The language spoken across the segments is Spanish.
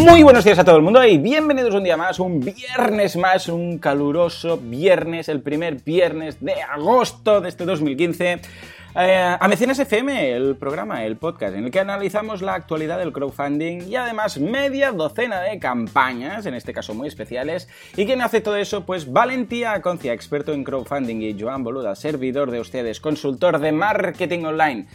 Muy buenos días a todo el mundo y bienvenidos un día más, un viernes más, un caluroso viernes, el primer viernes de agosto de este 2015. Eh, a Mecenas FM, el programa, el podcast, en el que analizamos la actualidad del crowdfunding y además media docena de campañas, en este caso muy especiales. ¿Y quién hace todo eso? Pues Valentía Concia, experto en crowdfunding, y Joan Boluda, servidor de ustedes, consultor de marketing online.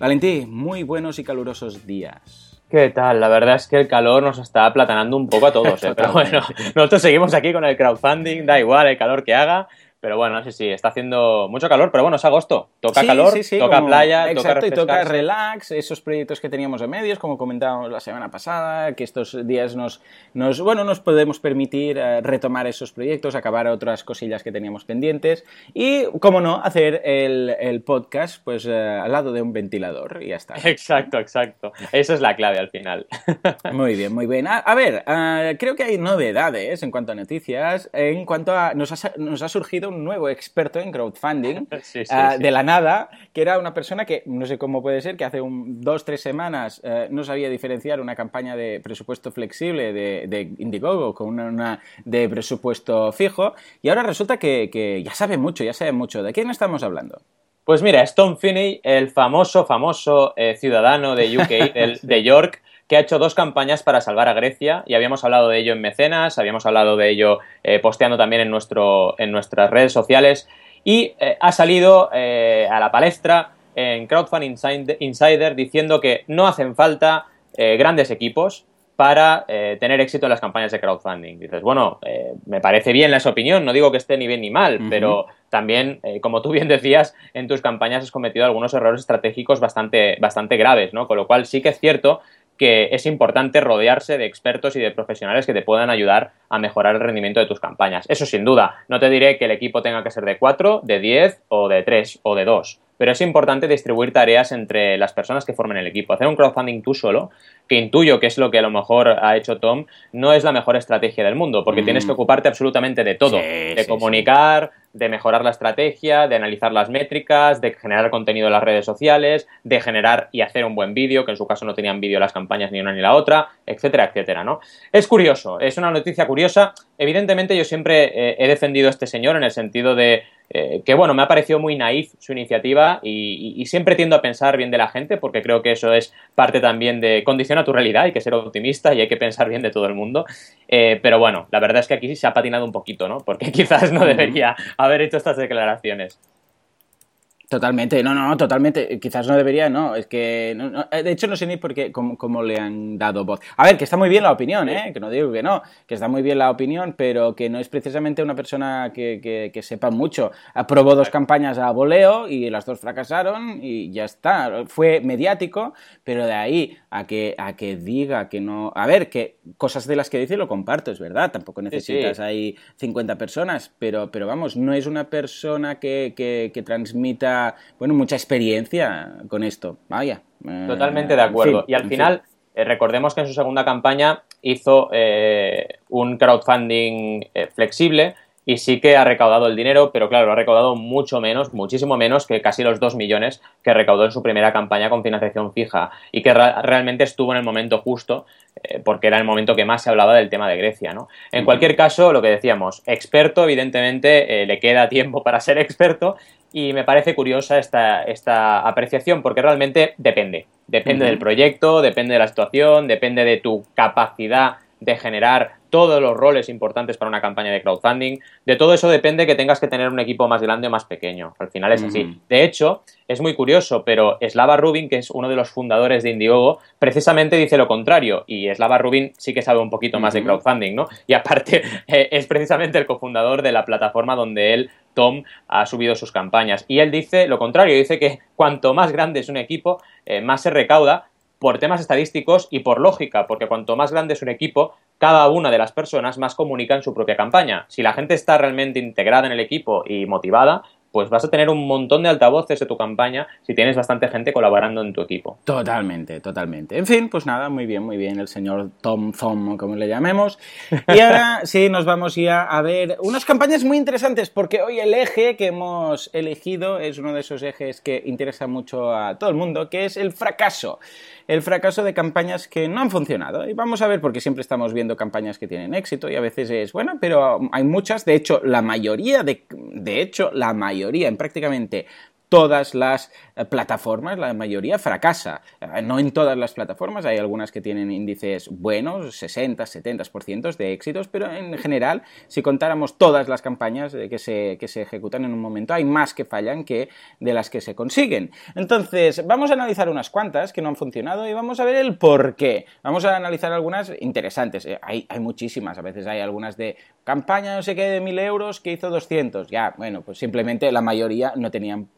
Valentí, muy buenos y calurosos días. ¿Qué tal? La verdad es que el calor nos está aplatanando un poco a todos, ¿eh? pero bueno, nosotros seguimos aquí con el crowdfunding, da igual el calor que haga, pero bueno, sí, sí, está haciendo mucho calor, pero bueno, es agosto. Toca calor, toca playa, exacto, y toca relax, esos proyectos que teníamos en medios, como comentábamos la semana pasada, que estos días nos, nos bueno, nos podemos permitir eh, retomar esos proyectos, acabar otras cosillas que teníamos pendientes y, como no, hacer el, el podcast pues eh, al lado de un ventilador y ya está. Exacto, exacto. Esa es la clave al final. Muy bien, muy bien. A, ver, eh, creo que hay novedades en cuanto a noticias, en cuanto a... Nos ha, nos ha surgido un nuevo experto en crowdfunding ah, de la nada, que era una persona que, no sé cómo puede ser, que hace un, dos, tres semanas eh, no sabía diferenciar una campaña de presupuesto flexible de, Indiegogo con una, de presupuesto fijo, y ahora resulta que, ya sabe mucho, ya sabe mucho. ¿De quién estamos hablando? Pues mira, Stone Finney, el famoso, famoso eh, ciudadano de UK, de York, que ha hecho dos campañas para salvar a Grecia y habíamos hablado de ello en Mecenas, habíamos hablado de ello eh, posteando también en, nuestro, en nuestras redes sociales y eh, ha salido eh, a la palestra en Crowdfunding Insider diciendo que no hacen falta grandes equipos para tener éxito en las campañas de crowdfunding. Dices, bueno, me parece bien esa opinión, no digo que esté ni bien ni mal, pero también, como tú bien decías, en tus campañas has cometido algunos errores estratégicos bastante, bastante graves, ¿no? Con lo cual sí que es cierto que es importante rodearse de expertos y de profesionales que te puedan ayudar a mejorar el rendimiento de tus campañas. Eso sin duda. No te diré que el equipo tenga que ser de 4, de 10 o de 3 o de 2 pero es importante distribuir tareas entre las personas que formen el equipo. Hacer un crowdfunding tú solo, que intuyo que es lo que a lo mejor ha hecho Tom, no es la mejor estrategia del mundo, porque tienes que mm. ocuparte absolutamente de todo, de comunicar, de mejorar la estrategia, de analizar las métricas, de generar contenido en las redes sociales, de generar y hacer un buen vídeo, que en su caso no tenían vídeo las campañas ni una ni la otra, etcétera, etcétera, ¿no? Es curioso, es una noticia curiosa. Evidentemente yo siempre eh, he defendido a este señor en el sentido de eh, que bueno, me ha parecido muy naif su iniciativa y, siempre tiendo a pensar bien de la gente porque creo que eso es parte también de condiciona tu realidad, hay que ser optimista y hay que pensar bien de todo el mundo. Eh, pero bueno, la verdad es que aquí se ha patinado un poquito, ¿no? Porque quizás no debería haber hecho estas declaraciones. Totalmente, no, no, totalmente. Quizás no debería, no. Es que, eh, de hecho, no sé ni por qué, cómo, le han dado voz. A ver, que está muy bien la opinión, ¿eh? Que no digo que no, que está muy bien la opinión, pero que no es precisamente una persona que, que, sepa mucho. Aprobó dos campañas a voleo y las dos fracasaron y ya está. Fue mediático, pero de ahí a que, a que diga que no. A ver, que cosas de las que dice lo comparto, es verdad. Tampoco necesitas ahí 50 personas, pero, pero vamos, no es una persona que, que transmita bueno, mucha experiencia con esto. Vaya. Eh, Totalmente de acuerdo. y al final, eh, recordemos que en su segunda campaña hizo eh, un crowdfunding flexible y sí que ha recaudado el dinero, pero claro, lo ha recaudado mucho menos, muchísimo menos que casi los 2 millones que recaudó en su primera campaña con financiación fija y que realmente estuvo en el momento justo porque era el momento que más se hablaba del tema de Grecia, ¿no? En cualquier caso, lo que decíamos, experto, evidentemente, le queda tiempo para ser experto y me parece curiosa esta, esta apreciación porque realmente depende. Depende del proyecto, depende de la situación, depende de tu capacidad de generar todos los roles importantes para una campaña de crowdfunding. De todo eso depende que tengas que tener un equipo más grande o más pequeño. Al final es así. De hecho, es muy curioso, pero Slava Rubin, que es uno de los fundadores de Indiegogo, precisamente dice lo contrario. Y Slava Rubin sí que sabe un poquito más de crowdfunding, ¿no? Y aparte eh, es precisamente el cofundador de la plataforma donde él, Tom, ha subido sus campañas. Y él dice lo contrario, dice que cuanto más grande es un equipo, eh, más se recauda por temas estadísticos y por lógica, porque cuanto más grande es un equipo, cada una de las personas más comunica en su propia campaña. Si la gente está realmente integrada en el equipo y motivada, pues vas a tener un montón de altavoces de tu campaña si tienes bastante gente colaborando en tu equipo. Totalmente, totalmente. En fin, pues nada, muy bien, muy bien, el señor Tom Thom, como le llamemos. Y ahora sí, nos vamos ya a ver unas campañas muy interesantes, porque hoy el eje que hemos elegido es uno de esos ejes que interesa mucho a todo el mundo, que es el fracaso el fracaso de campañas que no han funcionado. Y vamos a ver, porque siempre estamos viendo campañas que tienen éxito y a veces es, bueno, pero hay muchas, de hecho, la mayoría, de, de hecho, la mayoría, en prácticamente todas las eh, plataformas, la mayoría fracasa. Eh, no en todas las plataformas, hay algunas que tienen índices buenos, 60, 70% de éxitos, pero en general, si contáramos todas las campañas que se, que se ejecutan en un momento, hay más que fallan que de las que se consiguen. Entonces, vamos a analizar unas cuantas que no han funcionado y vamos a ver el por qué. Vamos a analizar algunas interesantes. Eh, hay, hay muchísimas, a veces hay algunas de campaña no sé qué de 1000 euros que hizo 200. Ya, bueno, pues simplemente la mayoría no tenían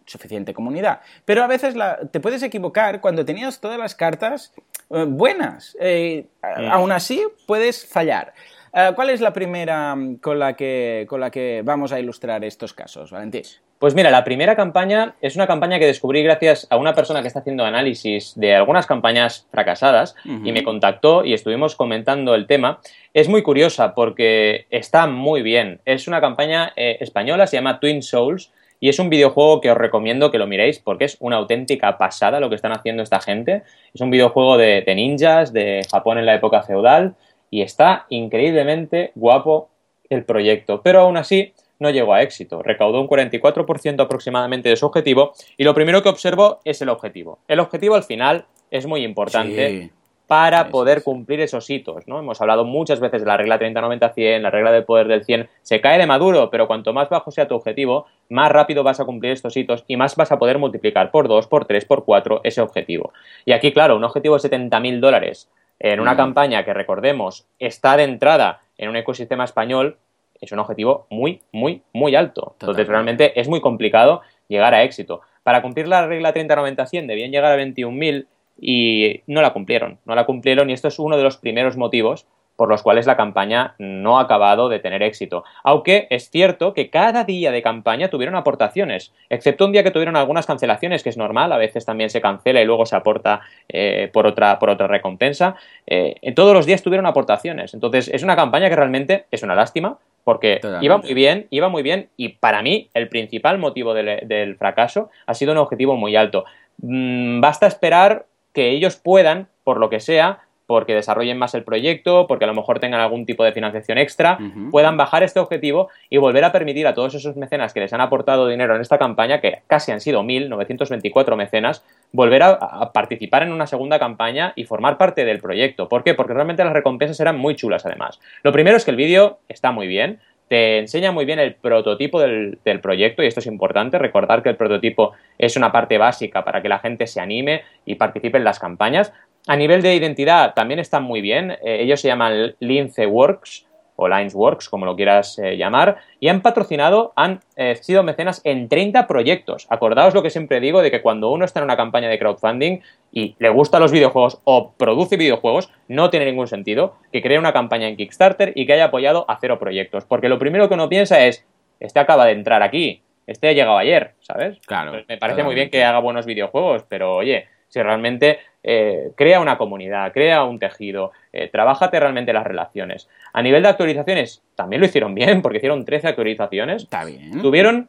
comunidad. Pero a veces te puedes equivocar cuando tenías todas las cartas eh, buenas. Eh, aún así, puedes fallar. Eh, ¿Cuál es la primera mm, con la, que, con la que vamos a ilustrar estos casos, Valentín? Pues mira, la primera campaña es una campaña que descubrí gracias a una persona que está haciendo análisis de algunas campañas fracasadas y me contactó y estuvimos comentando el tema. Es muy curiosa porque está muy bien. Es una campaña española, se llama Twin Souls y es un videojuego que os recomiendo que lo miréis porque es una auténtica pasada lo que están haciendo esta gente. Es un videojuego de, ninjas, de Japón en la época feudal, y está increíblemente guapo el proyecto. Pero aún así no llegó a éxito. Recaudó un 44% aproximadamente de su objetivo y lo primero que observo es el objetivo. El objetivo al final es muy importante para poder cumplir esos hitos, ¿no? Hemos hablado muchas veces de la regla 30-90-100, la regla del poder del 100, se cae de maduro, pero cuanto más bajo sea tu objetivo, más rápido vas a cumplir estos hitos y más vas a poder multiplicar por 2, por 3, por 4 ese objetivo. Y aquí, claro, un objetivo de 70.000 dólares en una mm. campaña que, recordemos, está de entrada en un ecosistema español, es un objetivo muy, muy, muy alto. Entonces, realmente es muy complicado llegar a éxito. Para cumplir la regla 30-90-100 debían llegar a 21.000 y no la cumplieron, no la cumplieron y esto es uno de los primeros motivos por los cuales la campaña no ha acabado de tener éxito. Aunque es cierto que cada día de campaña tuvieron aportaciones, excepto un día que tuvieron algunas cancelaciones, que es normal, a veces también se cancela y luego se aporta eh, por, otra, por otra recompensa. Eh, en todos los días tuvieron aportaciones. Entonces es una campaña que realmente es una lástima, porque iba muy bien, iba muy bien, y para mí el principal motivo del, fracaso ha sido un objetivo muy alto. Mm, basta esperar que ellos puedan, por lo que sea, porque desarrollen más el proyecto, porque a lo mejor tengan algún tipo de financiación extra, puedan bajar este objetivo y volver a permitir a todos esos mecenas que les han aportado dinero en esta campaña, que casi han sido 1.924 mecenas, volver a, participar en una segunda campaña y formar parte del proyecto. ¿Por qué? Porque realmente las recompensas eran muy chulas además. Lo primero es que el vídeo está muy bien, te enseña muy bien el prototipo del, proyecto y esto es importante, recordar que el prototipo es una parte básica para que la gente se anime y participe en las campañas. A nivel de identidad también están muy bien, eh, ellos se llaman Lince Works, o Linesworks, como lo quieras eh, llamar, y han patrocinado, han eh, sido mecenas en 30 proyectos. Acordaos lo que siempre digo de que cuando uno está en una campaña de crowdfunding y le gustan los videojuegos o produce videojuegos, no tiene ningún sentido que cree una campaña en Kickstarter y que haya apoyado a cero proyectos. Porque lo primero que uno piensa es, este acaba de entrar aquí, este ha llegado ayer, ¿sabes? Claro. me parece muy bien que haga buenos videojuegos, pero oye, si realmente eh, crea una comunidad, crea un tejido, eh, trabájate realmente las relaciones. A nivel de actualizaciones, también lo hicieron bien, porque hicieron 13 actualizaciones. Está bien. Tuvieron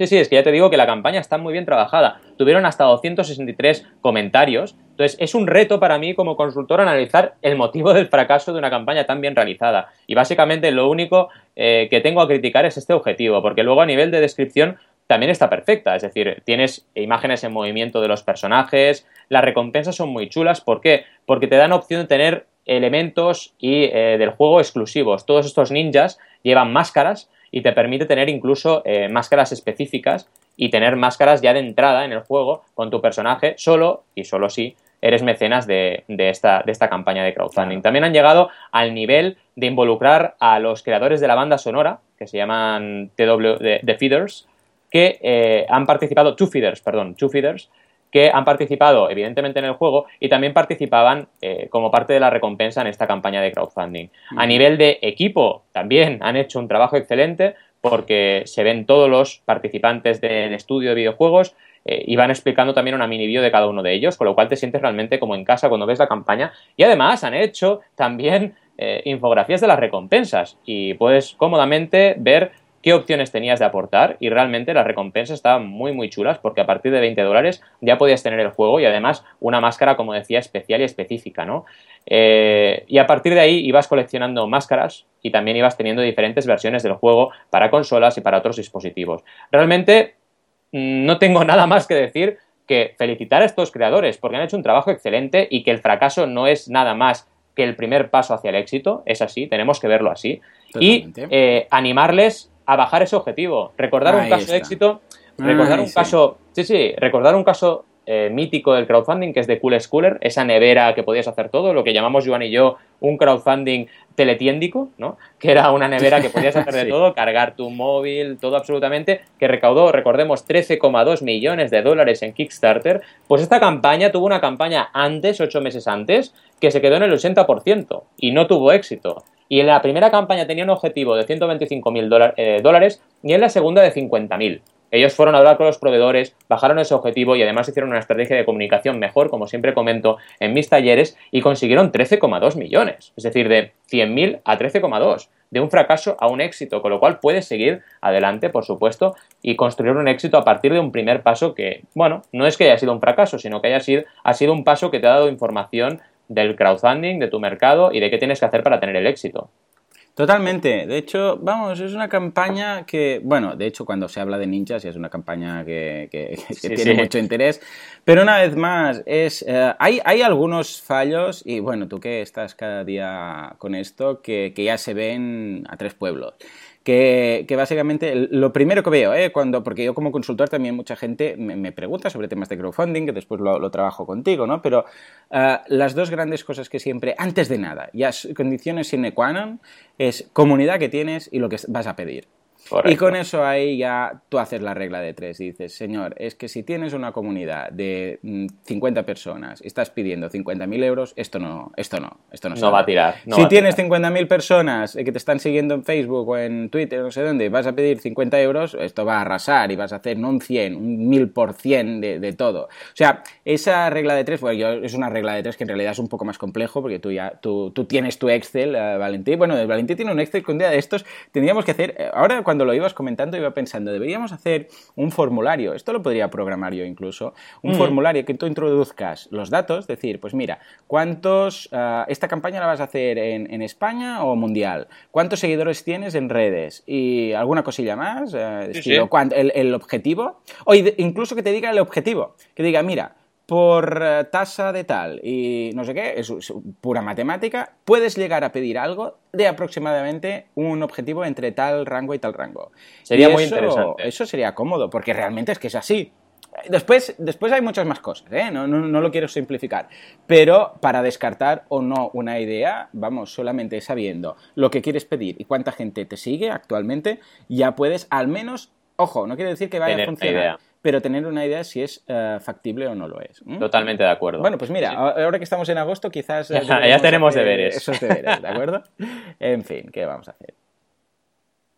Sí, sí, es que ya te digo que la campaña está muy bien trabajada. Tuvieron hasta 263 comentarios. Entonces, es un reto para mí como consultor analizar el motivo del fracaso de una campaña tan bien realizada. Y básicamente lo único eh, que tengo a criticar es este objetivo, porque luego a nivel de descripción también está perfecta. Es decir, tienes imágenes en movimiento de los personajes, las recompensas son muy chulas. ¿Por qué? Porque te dan opción de tener elementos y eh, del juego exclusivos. Todos estos ninjas llevan máscaras y te permite tener incluso eh, máscaras específicas y tener máscaras ya de entrada en el juego con tu personaje solo y solo si eres mecenas de, esta, de esta campaña de crowdfunding. También han llegado al nivel de involucrar a los creadores de la banda sonora, que se llaman TW, The Feeders, que eh, han participado, Two Feeders, perdón, Two Feeders, que han participado evidentemente en el juego y también participaban eh, como parte de la recompensa en esta campaña de crowdfunding. A nivel de equipo también han hecho un trabajo excelente porque se ven todos los participantes del estudio de videojuegos eh, y van explicando también una mini vídeo de cada uno de ellos, con lo cual te sientes realmente como en casa cuando ves la campaña. Y además han hecho también eh, infografías de las recompensas y puedes cómodamente ver qué opciones tenías de aportar y realmente las recompensas estaban muy muy chulas porque a partir de 20 dólares ya podías tener el juego y además una máscara como decía especial y específica ¿no? Eh, y a partir de ahí ibas coleccionando máscaras y también ibas teniendo diferentes versiones del juego para consolas y para otros dispositivos. Realmente mm, no tengo nada más que decir que felicitar a estos creadores porque han hecho un trabajo excelente y que el fracaso no es nada más que el primer paso hacia el éxito, es así, tenemos que verlo así, y eh, animarles a bajar ese objetivo. Recordar un caso de éxito, recordar un caso, sí, sí, recordar un caso eh, mítico del crowdfunding que es de Cool Schooler, esa nevera que podías hacer todo, lo que llamamos Joan y yo un crowdfunding teletiéndico, ¿no? Que era una nevera que podías hacer de todo, cargar tu móvil, todo absolutamente, que recaudó, recordemos, 13,2 millones de dólares en Kickstarter. Pues esta campaña tuvo una campaña antes, ocho meses antes, que se quedó en el 80% y no tuvo éxito. Y en la primera campaña tenía un objetivo de 125 mil eh, dólares y en la segunda de 50.000. Ellos fueron a hablar con los proveedores, bajaron ese objetivo y además hicieron una estrategia de comunicación mejor, como siempre comento en mis talleres, y consiguieron 13,2 millones. Es decir, de 100.000 a 13,2. De un fracaso a un éxito, con lo cual puedes seguir adelante, por supuesto, y construir un éxito a partir de un primer paso que, bueno, no es que haya sido un fracaso, sino que haya sido, ha sido un paso que te ha dado información del crowdfunding, de tu mercado y de qué tienes que hacer para tener el éxito. Totalmente. De hecho, vamos, es una campaña que, bueno, de hecho cuando se habla de ninjas es una campaña que, tiene mucho interés, pero una vez más, es, eh, hay, hay algunos fallos y bueno, tú que estás cada día con esto, que, que ya se ven a tres pueblos que, básicamente lo primero que veo, ¿eh? Cuando, porque yo como consultor también mucha gente me, pregunta sobre temas de crowdfunding, que después lo, trabajo contigo, ¿no? Pero eh, las dos grandes cosas que siempre, antes de nada, ya condiciones sine qua non, es comunidad que tienes y lo que vas a pedir. Y con eso ahí ya tú haces la regla de tres. dices, señor, es que si tienes una comunidad de 50 mm, personas y estás pidiendo 50.000 euros, esto no, esto no, esto no, no va a tirar. si tienes 50.000 personas que te están siguiendo en Facebook o en Twitter, no sé dónde, vas a pedir 50 euros, esto va a arrasar y vas a hacer no un 100, un 1000% de, de todo. O sea, esa regla de tres, bueno, es una regla de tres que en realidad es un poco más complejo porque tú ya, tú, tú tienes tu Excel, uh, Valentín. Bueno, Valentín tiene un Excel que un día de estos tendríamos que hacer, eh, ahora cuando lo ibas comentando iba pensando, deberíamos hacer un formulario, esto lo podría programar yo incluso, un mm. formulario que tú introduzcas los datos, decir, pues mira, ¿cuántos, ah, esta campaña la vas a hacer en, España o mundial? ¿Cuántos seguidores tienes en redes? Y alguna cosilla más, eh, El, el, objetivo, o incluso que te diga el objetivo, que diga, mira, por eh, tasa de tal y no sé qué, es, pura matemática, puedes llegar a pedir algo de aproximadamente un objetivo entre tal rango y tal rango. Sería muy interesante. Eso sería cómodo, porque realmente es que es así. Después, después hay muchas más cosas, ¿eh? no, no, lo quiero simplificar, pero para descartar o no una idea, vamos, solamente sabiendo lo que quieres pedir y cuánta gente te sigue actualmente, ya puedes al menos, ojo, no quiere decir que vaya a funcionar pero tener una idea si es eh, factible o no lo es. Totalmente de acuerdo. Bueno, pues mira, ahora que estamos en agosto, quizás... ya tenemos deberes. Esos deberes, ¿de acuerdo? en fin, ¿qué vamos a hacer?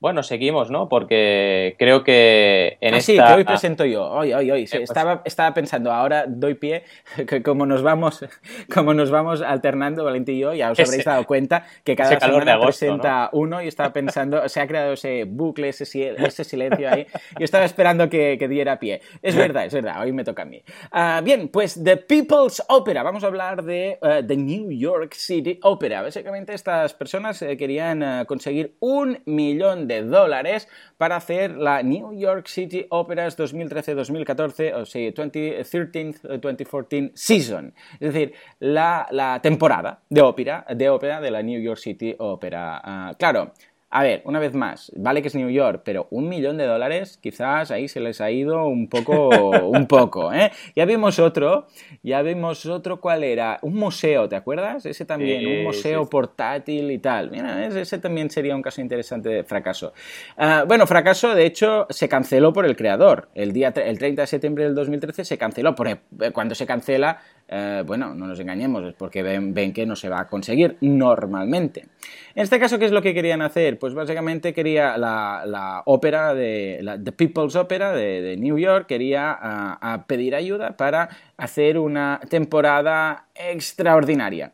Bueno, seguimos, ¿no? Porque creo que en ah, esta... Sí, que hoy presento yo. Hoy, hoy, hoy. Pues estaba, estaba pensando, ahora doy pie, que como nos vamos, como nos vamos alternando, Valentín y yo, ya os habréis dado cuenta que cada semana presenta uno y estaba pensando, se ha creado ese bucle, ese, ese silencio ahí. Yo estaba esperando que, que, diera pie. Es verdad, es verdad, hoy me toca a mí. Ah, bien, pues The People's Opera. Vamos a hablar de uh, The New York City Opera. Básicamente estas personas eh, querían uh, conseguir un millón de dólares para hacer la New York City Operas 2013-2014, o sea, 2013-2014 season, es decir, la, temporada de ópera, de ópera de la New York City Opera. Ah, claro, a ver, una vez más, vale que es New York, pero un millón de dólares quizás ahí se les ha ido un poco, un poco, ¿eh? Ya vimos otro, ya vimos otro, ¿cuál era? Un museo, ¿te acuerdas? Ese también, un museo portátil y tal. Mira, ese también sería un caso interesante de fracaso. Ah, bueno, fracaso, de hecho, se canceló por el creador. El, día, el 30 de septiembre del 2013 se canceló. Por, cuando se cancela, eh, bueno, no nos engañemos, es porque ven, que no se va a conseguir normalmente. En este caso, ¿qué es lo que querían hacer? Pues básicamente quería la, ópera de la The People's Opera de, New York, quería a pedir ayuda para hacer una temporada extraordinaria.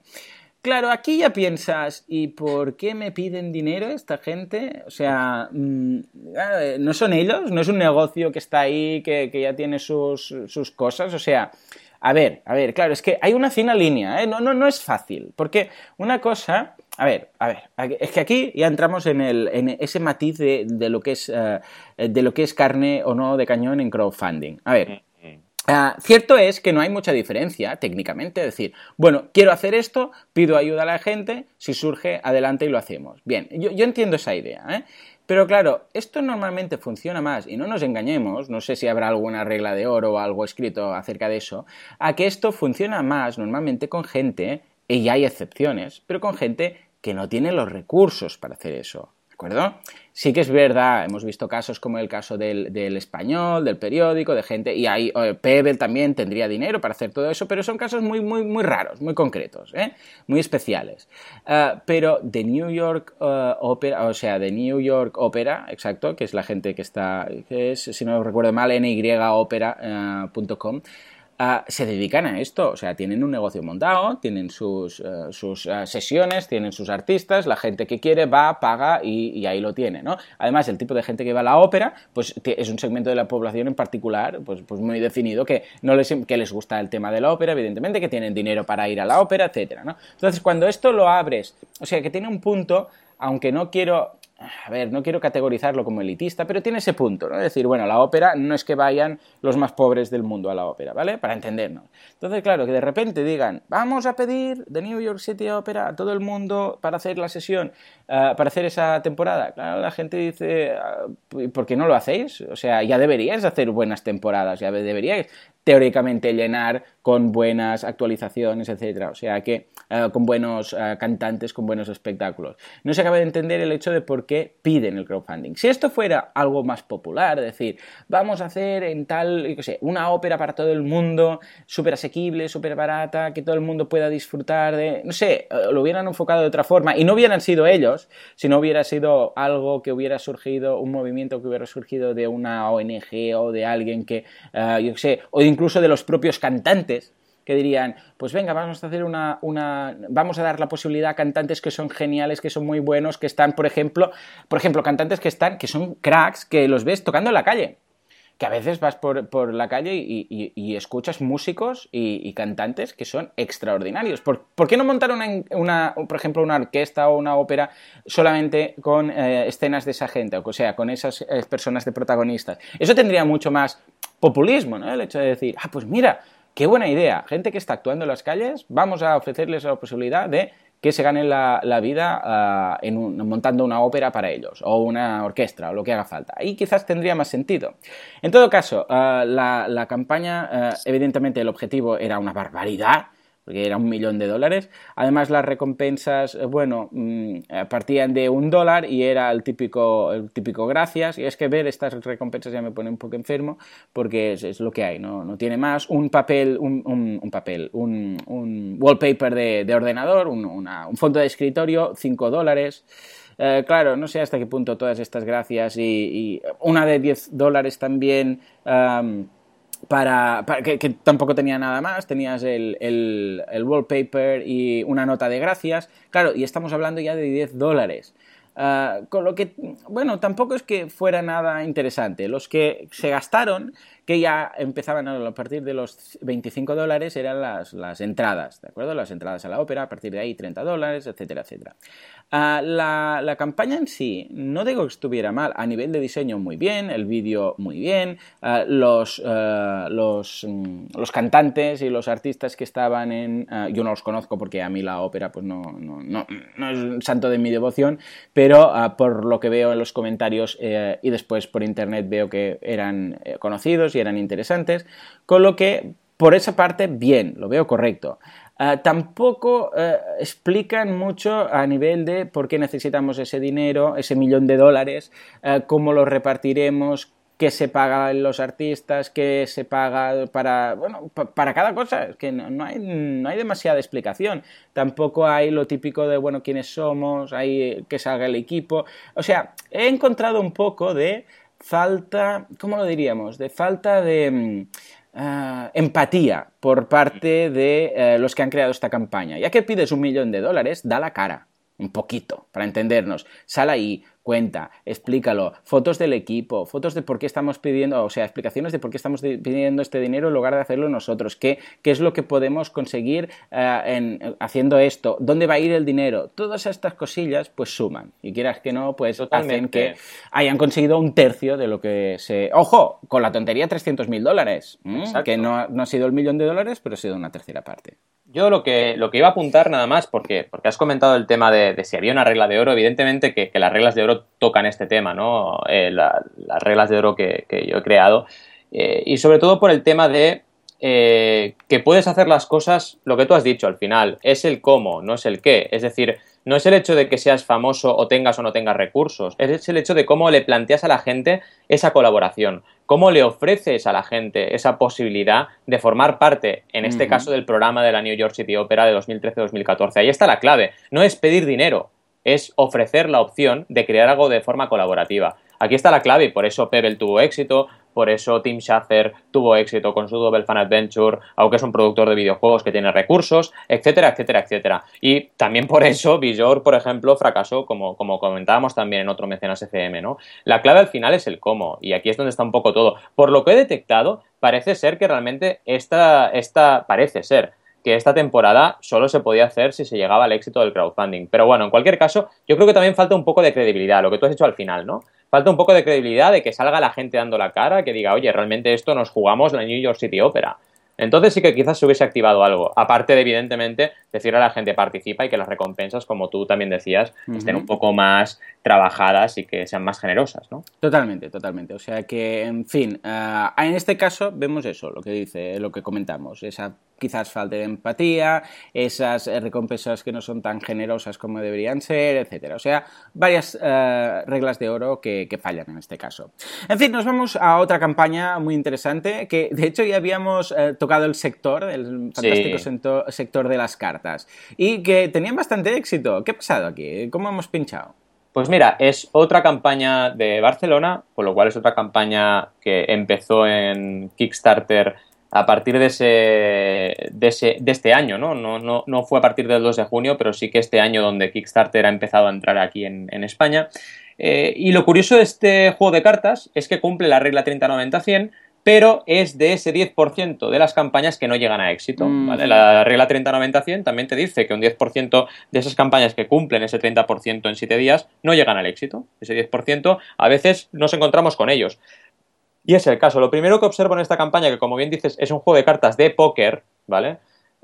Claro, aquí ya piensas, ¿y por qué me piden dinero esta gente? O sea, mm, no son ellos, no es un negocio que está ahí, que, ya tiene sus, cosas. O sea, a ver, a ver, claro, es que hay una fina línea, ¿eh? no, no, no es fácil, porque una cosa, a ver, a ver, es que aquí ya entramos en, el, en ese matiz de, lo que es, eh, de lo que es carne o no de cañón en crowdfunding. A ver, Ah, cierto es que no hay mucha diferencia técnicamente, es decir, bueno, quiero hacer esto, pido ayuda a la gente, si surge, adelante y lo hacemos. Bien, yo, entiendo esa idea, ¿eh? Pero claro, esto normalmente funciona más, y no nos engañemos, no sé si habrá alguna regla de oro o algo escrito acerca de eso, a que esto funciona más normalmente con gente, y hay excepciones, pero con gente que no tiene los recursos para hacer eso acuerdo? Sí que es verdad, hemos visto casos como el caso del, español, del periódico, de gente, y ahí Pebble también tendría dinero para hacer todo eso, pero son casos muy, muy, muy raros, muy concretos, ¿eh? muy especiales. Ah, pero de New York uh, Opera, o sea, de New York Opera, exacto, que es la gente que está, que es, si no recuerdo mal, nyopera.com, Se dedican a esto, o sea, tienen un negocio montado, tienen sus, eh, sus ah, sesiones, tienen sus artistas, la gente que quiere va, paga y, ahí lo tiene, ¿no? Además, el tipo de gente que va a la ópera, pues es un segmento de la población en particular, pues, pues muy definido, que, no les, que les gusta el tema de la ópera, evidentemente, que tienen dinero para ir a la ópera, etcétera, ¿no? Entonces, cuando esto lo abres, o sea, que tiene un punto, aunque no quiero a ver, no quiero categorizarlo como elitista, pero tiene ese punto, ¿no? Es decir, bueno, la ópera no es que vayan los más pobres del mundo a la ópera, ¿vale? Para entendernos. Entonces, claro, que de repente digan, vamos a pedir de New York City Opera a todo el mundo para hacer la sesión, eh, para hacer esa temporada. Claro, la gente dice, ah, ¿por qué no lo hacéis? O sea, ya deberíais hacer buenas temporadas, ya deberíais teóricamente llenar con buenas actualizaciones, etcétera. O sea que eh, con buenos eh, cantantes, con buenos espectáculos. No se acaba de entender el hecho de por qué piden el crowdfunding. Si esto fuera algo más popular, decir, vamos a hacer en tal, yo sé, una ópera para todo el mundo, súper asequible, súper barata, que todo el mundo pueda disfrutar de, no sé, eh, lo hubieran enfocado de otra forma y no hubieran sido ellos, si no hubiera sido algo que hubiera surgido, un movimiento que hubiera surgido de una ONG o de alguien que, yo sé, o incluso de los propios cantantes, que dirían, pues venga, vamos a hacer una, una, vamos a dar la posibilidad a cantantes que son geniales, que son muy buenos, que están, por ejemplo, por ejemplo, cantantes que están, que son cracks, que los ves tocando en la calle que a veces vas por, la calle y, escuchas músicos y, cantantes que son extraordinarios. ¿Por, qué no montar una, por ejemplo, una orquesta o una ópera solamente con eh, escenas de esa gente, o sea, con esas eh, personas de protagonistas? Eso tendría mucho más populismo, ¿no? El hecho de decir, ah, pues mira, qué buena idea, gente que está actuando en las calles, vamos a ofrecerles la posibilidad de que se ganen la, vida ah, en montando una ópera para ellos, o una orquesta, o lo que haga falta. Ahí quizás tendría más sentido. En todo caso, ah, la, campaña, ah, evidentemente el objetivo era una barbaridad, porque era un millón de dólares. Además, las recompensas, eh, bueno, mm, eh, partían de un dólar y era el típico, el típico gracias. Y es que ver estas recompensas ya me pone un poco enfermo, porque es, lo que hay, ¿no? No tiene más. Un papel, un, papel, un, wallpaper de, de ordenador, un, un, fondo de escritorio, 5 dólares. Eh, claro, no sé hasta qué punto todas estas gracias y, una de 10 dólares también para, que, tampoco tenía nada más, tenías el, el, wallpaper y una nota de gracias, claro, y estamos hablando ya de 10 dólares. Ah, con lo que, bueno, tampoco es que fuera nada interesante. Los que se gastaron que ya empezaban a, partir de los 25 dólares eran las, las, entradas, ¿de acuerdo? Las entradas a la ópera, a partir de ahí 30 dólares, etcétera, etcétera. Uh, la, la, campaña en sí, no digo que estuviera mal, a nivel de diseño muy bien, el vídeo muy bien, uh, los, uh, los, um, los, cantantes y los artistas que estaban en... yo no los conozco porque a mí la ópera pues no, no, no, no es un santo de mi devoción, pero por lo que veo en los comentarios eh, y después por internet veo que eran eh, conocidos eran interesantes, con lo que por esa parte bien, lo veo correcto. Ah, tampoco eh, explican mucho a nivel de por qué necesitamos ese dinero, ese millón de dólares, eh, cómo lo repartiremos, qué se paga los artistas, qué se paga para, bueno, para cada cosa, es que no, hay, no hay demasiada explicación. Tampoco hay lo típico de, bueno, quiénes somos, hay que salga el equipo. O sea, he encontrado un poco de falta, ¿cómo lo diríamos? De falta de ah, empatía por parte de eh, los que han creado esta campaña. Ya que pides un millón de dólares, da la cara, un poquito, para entendernos. Sal ahí, cuenta, explícalo, fotos del equipo, fotos de por qué estamos pidiendo, o sea, explicaciones de por qué estamos pidiendo este dinero en lugar de hacerlo nosotros, qué, qué es lo que podemos conseguir eh, en, haciendo esto, dónde va a ir el dinero, todas estas cosillas pues suman. Y quieras que no, pues hacen que hayan conseguido un tercio de lo que se... Ojo, con la tontería 300 mil dólares, que no, no ha sido el millón de dólares, pero ha sido una tercera parte. Yo lo que, lo que iba a apuntar nada más, porque, porque has comentado el tema de, si había una regla de oro, evidentemente que, las reglas de oro tocan este tema, ¿no? Eh, las reglas de oro que, yo he creado. Eh, y sobre todo por el tema de eh, que puedes hacer las cosas, lo que tú has dicho al final, es el cómo, no es el qué. Es decir, no es el hecho de que seas famoso o tengas o no tengas recursos, es el hecho de cómo le planteas a la gente esa colaboración, cómo le ofreces a la gente esa posibilidad de formar parte, en este caso, del programa de la New York City Opera de 2013-2014. Ahí está la clave, no es pedir dinero, es ofrecer la opción de crear algo de forma colaborativa. Aquí está la clave y por eso Pebble tuvo éxito, por eso Tim Schafer tuvo éxito con su Double Fan Adventure, aunque es un productor de videojuegos que tiene recursos, etcétera, etcétera, etcétera. Y también por eso Villor, por ejemplo, fracasó, como, como comentábamos también en otro mecenas FM, ¿no? La clave al final es el cómo, y aquí es donde está un poco todo. Por lo que he detectado, parece ser que realmente esta, esta parece ser que esta temporada solo se podía hacer si se llegaba al éxito del crowdfunding. Pero bueno, en cualquier caso, yo creo que también falta un poco de credibilidad, lo que tú has hecho al final, ¿no? Falta un poco de credibilidad de que salga la gente dando la cara, que diga, oye, realmente esto nos jugamos la New York City Opera. Entonces sí que quizás se hubiese activado algo. Aparte de, evidentemente, decirle a la gente participa y que las recompensas, como tú también decías, estén un poco más trabajadas y que sean más generosas, ¿no? Totalmente, totalmente. O sea que, en fin, eh, en este caso vemos eso, lo que dice, lo que comentamos, esa quizás falta de empatía, esas eh, recompensas que no son tan generosas como deberían ser, etcétera. O sea, varias eh, reglas de oro que, fallan en este caso. En fin, nos vamos a otra campaña muy interesante que de hecho ya habíamos tocado el sector, el fantástico sector de las cartas y que tenían bastante éxito. ¿Qué ha pasado aquí? ¿Cómo hemos pinchado? Pues mira, es otra campaña de Barcelona, con lo cual es otra campaña que empezó en Kickstarter a partir de, ese, de, este año, ¿no? No, ¿no? no, fue a partir del 2 de junio, pero sí que este año donde Kickstarter ha empezado a entrar aquí en, España. Eh, y lo curioso de este juego de cartas es que cumple la regla 30-90-100, pero es de ese 10% de las campañas que no llegan a éxito. Mm. La regla 30-90-100 también te dice que un 10% de esas campañas que cumplen ese 30% en 7 días no llegan al éxito. Ese 10% a veces nos encontramos con ellos. Y es el caso. Lo primero que observo en esta campaña, que como bien dices es un juego de cartas de póker, ¿vale?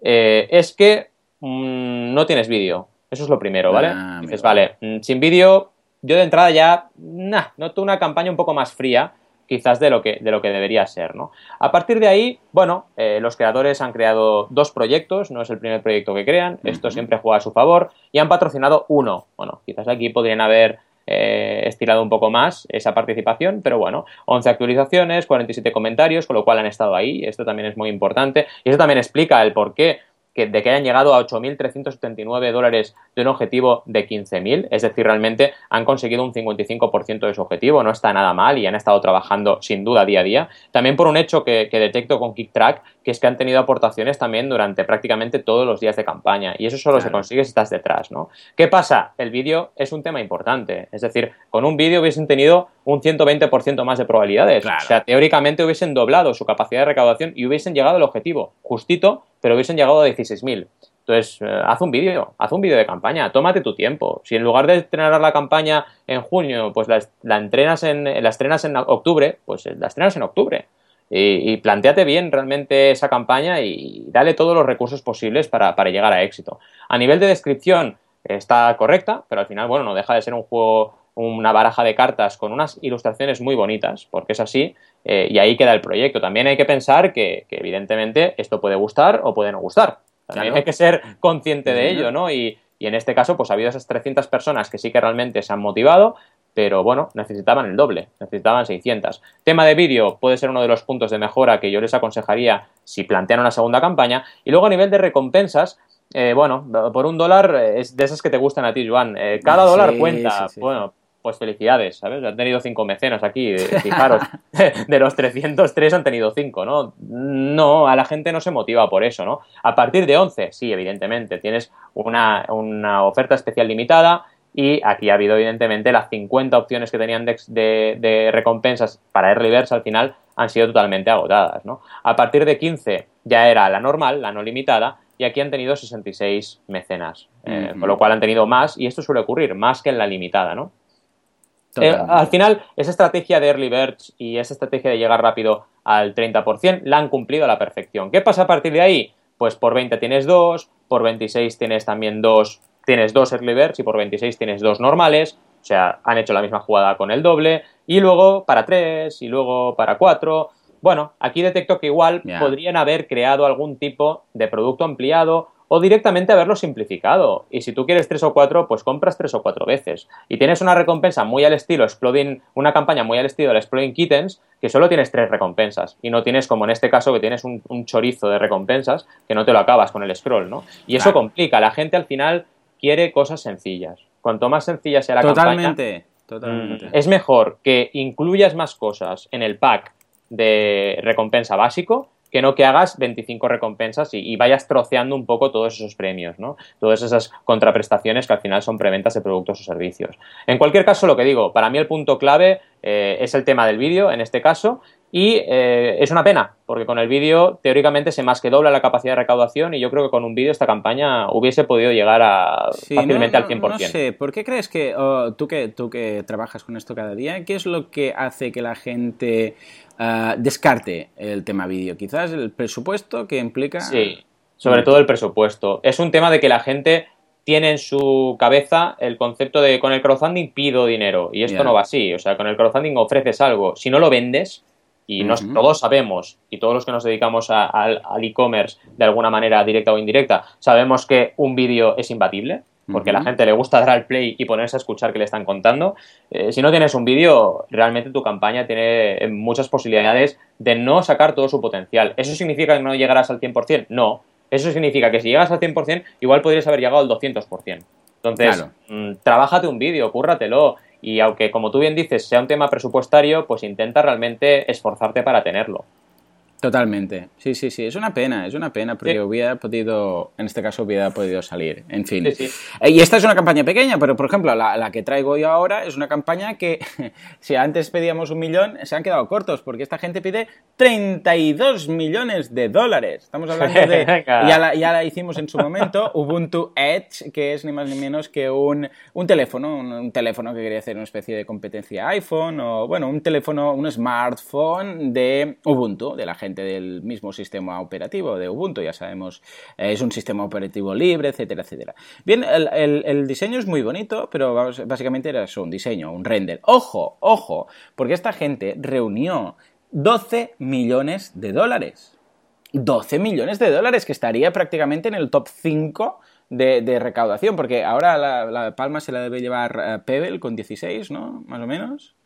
Eh, es que mm, no tienes vídeo. Eso es lo primero, ¿vale? Ah, dices, vale, mm, sin vídeo, yo de entrada ya nah, noto una campaña un poco más fría quizás de lo que, de lo que debería ser, ¿no? A partir de ahí, bueno, eh, los creadores han creado dos proyectos, no es el primer proyecto que crean, esto siempre juega a su favor, y han patrocinado uno. Bueno, quizás aquí podrían haber eh, estirado un poco más esa participación, pero bueno, 11 actualizaciones, 47 comentarios, con lo cual han estado ahí, esto también es muy importante, y eso también explica el por qué que, de que hayan llegado a 8.379 dólares de un objetivo de 15.000, es decir, realmente han conseguido un 55% de su objetivo, no está nada mal y han estado trabajando sin duda día a día. También por un hecho que, detecto con KickTrack, que es que han tenido aportaciones también durante prácticamente todos los días de campaña y eso solo se consigue si estás detrás, ¿no? ¿Qué pasa? El vídeo es un tema importante, es decir, con un vídeo hubiesen tenido un 120% más de probabilidades, o sea, teóricamente hubiesen doblado su capacidad de recaudación y hubiesen llegado al objetivo, justito, pero hubiesen llegado a 16.000. Entonces, eh, haz un vídeo, haz un vídeo de campaña, tómate tu tiempo. Si en lugar de estrenar la campaña en junio, pues la, entrenas en, la estrenas en octubre, pues eh, la estrenas en octubre. Y, y, planteate bien realmente esa campaña y dale todos los recursos posibles para, llegar a éxito. A nivel de descripción está correcta, pero al final, bueno, no deja de ser un juego, una baraja de cartas con unas ilustraciones muy bonitas, porque es así, eh, y ahí queda el proyecto. También hay que pensar que, evidentemente esto puede gustar o puede no gustar. También hay que ser consciente de ello, ¿no? Y, en este caso, pues ha habido esas 300 personas que sí que realmente se han motivado, pero bueno, necesitaban el doble, necesitaban 600. Tema de vídeo puede ser uno de los puntos de mejora que yo les aconsejaría si plantean una segunda campaña. Y luego a nivel de recompensas, eh, bueno, por un dólar es de esas que te gustan a ti, Joan. Eh, cada dólar cuenta. bueno, pues felicidades, ¿sabes? Han tenido cinco mecenas aquí, fijaros, de los 303 han tenido cinco, ¿no? No, a la gente no se motiva por eso, ¿no? A partir de 11, sí, evidentemente, tienes una, oferta especial limitada y aquí ha habido, evidentemente, las 50 opciones que tenían de, recompensas para Early al final han sido totalmente agotadas, ¿no? A partir de 15 ya era la normal, la no limitada, y aquí han tenido 66 mecenas, eh, con lo cual han tenido más, y esto suele ocurrir, más que en la limitada, ¿no? Eh, al final, esa estrategia de early birds y esa estrategia de llegar rápido al 30% la han cumplido a la perfección. ¿Qué pasa a partir de ahí? Pues por 20 tienes 2, por 26 tienes también 2, tienes dos early birds y por 26 tienes dos normales. O sea, han hecho la misma jugada con el doble. Y luego para 3 y luego para 4. Bueno, aquí detecto que igual podrían haber creado algún tipo de producto ampliado o directamente haberlo simplificado. Y si tú quieres tres o cuatro, pues compras tres o cuatro veces. Y tienes una recompensa muy al estilo Exploding, una campaña muy al estilo de Exploding Kittens, que solo tienes tres recompensas. Y no tienes, como en este caso, que tienes un, chorizo de recompensas, que no te lo acabas con el scroll, ¿no? Y eso complica. La gente al final quiere cosas sencillas. Cuanto más sencilla sea la totalmente, Totalmente. Mm, es mejor que incluyas más cosas en el pack de recompensa básico que no que hagas 25 recompensas y, vayas troceando un poco todos esos premios, ¿no? Todas esas contraprestaciones que al final son preventas de productos o servicios. En cualquier caso, lo que digo, para mí el punto clave eh, es el tema del vídeo, en este caso, y eh, es una pena, porque con el vídeo teóricamente se más que dobla la capacidad de recaudación y yo creo que con un vídeo esta campaña hubiese podido llegar a fácilmente al 100%. No sé, ¿por qué crees que, tú que tú que trabajas con esto cada día, qué es lo que hace que la gente ah, descarte el tema vídeo? Quizás el presupuesto que implica... Sí, sobre todo el presupuesto. Es un tema de que la gente tiene en su cabeza el concepto de con el crowdfunding pido dinero y esto no va así, o sea, con el crowdfunding ofreces algo, si no lo vendes y todos sabemos, y todos los que nos dedicamos al e-commerce de alguna manera directa o indirecta, sabemos que un vídeo es imbatible, porque a la gente le gusta dar al play y ponerse a escuchar qué le están contando. Eh, si no tienes un vídeo, realmente tu campaña tiene eh, muchas posibilidades de no sacar todo su potencial. ¿Eso significa que no llegarás al 100%? No. Eso significa que si llegas al 100%, igual podrías haber llegado al 200%. Entonces, mm, trabájate un vídeo, cúrratelo, y aunque, como tú bien dices, sea un tema presupuestario, pues intenta realmente esforzarte para tenerlo. Totalmente. Sí, sí, sí. Es una pena, es una pena porque hubiera podido, en este caso hubiera podido salir. En fin. Eh, y esta es una campaña pequeña, pero por ejemplo, la, que traigo yo ahora es una campaña que, si antes pedíamos un millón, se han quedado cortos porque esta gente pide 32 millones de dólares. Estamos hablando de. ya, la, ya la hicimos en su momento, Ubuntu Edge, que es ni más ni menos que un, un teléfono, un, teléfono que quería hacer una especie de competencia iPhone o, bueno, un teléfono, un smartphone de Ubuntu, de la gente del mismo sistema operativo de Ubuntu, ya sabemos, eh, es un sistema operativo libre, etcétera, etcétera. Bien, el, diseño es muy bonito, pero básicamente era eso, un diseño, un render. Ojo, ojo, porque esta gente reunió 12 millones de dólares. 12 millones de dólares, que estaría prácticamente en el top 5 de, recaudación, porque ahora la, palma se la debe llevar eh, Pebble con 16, ¿no? Más o menos.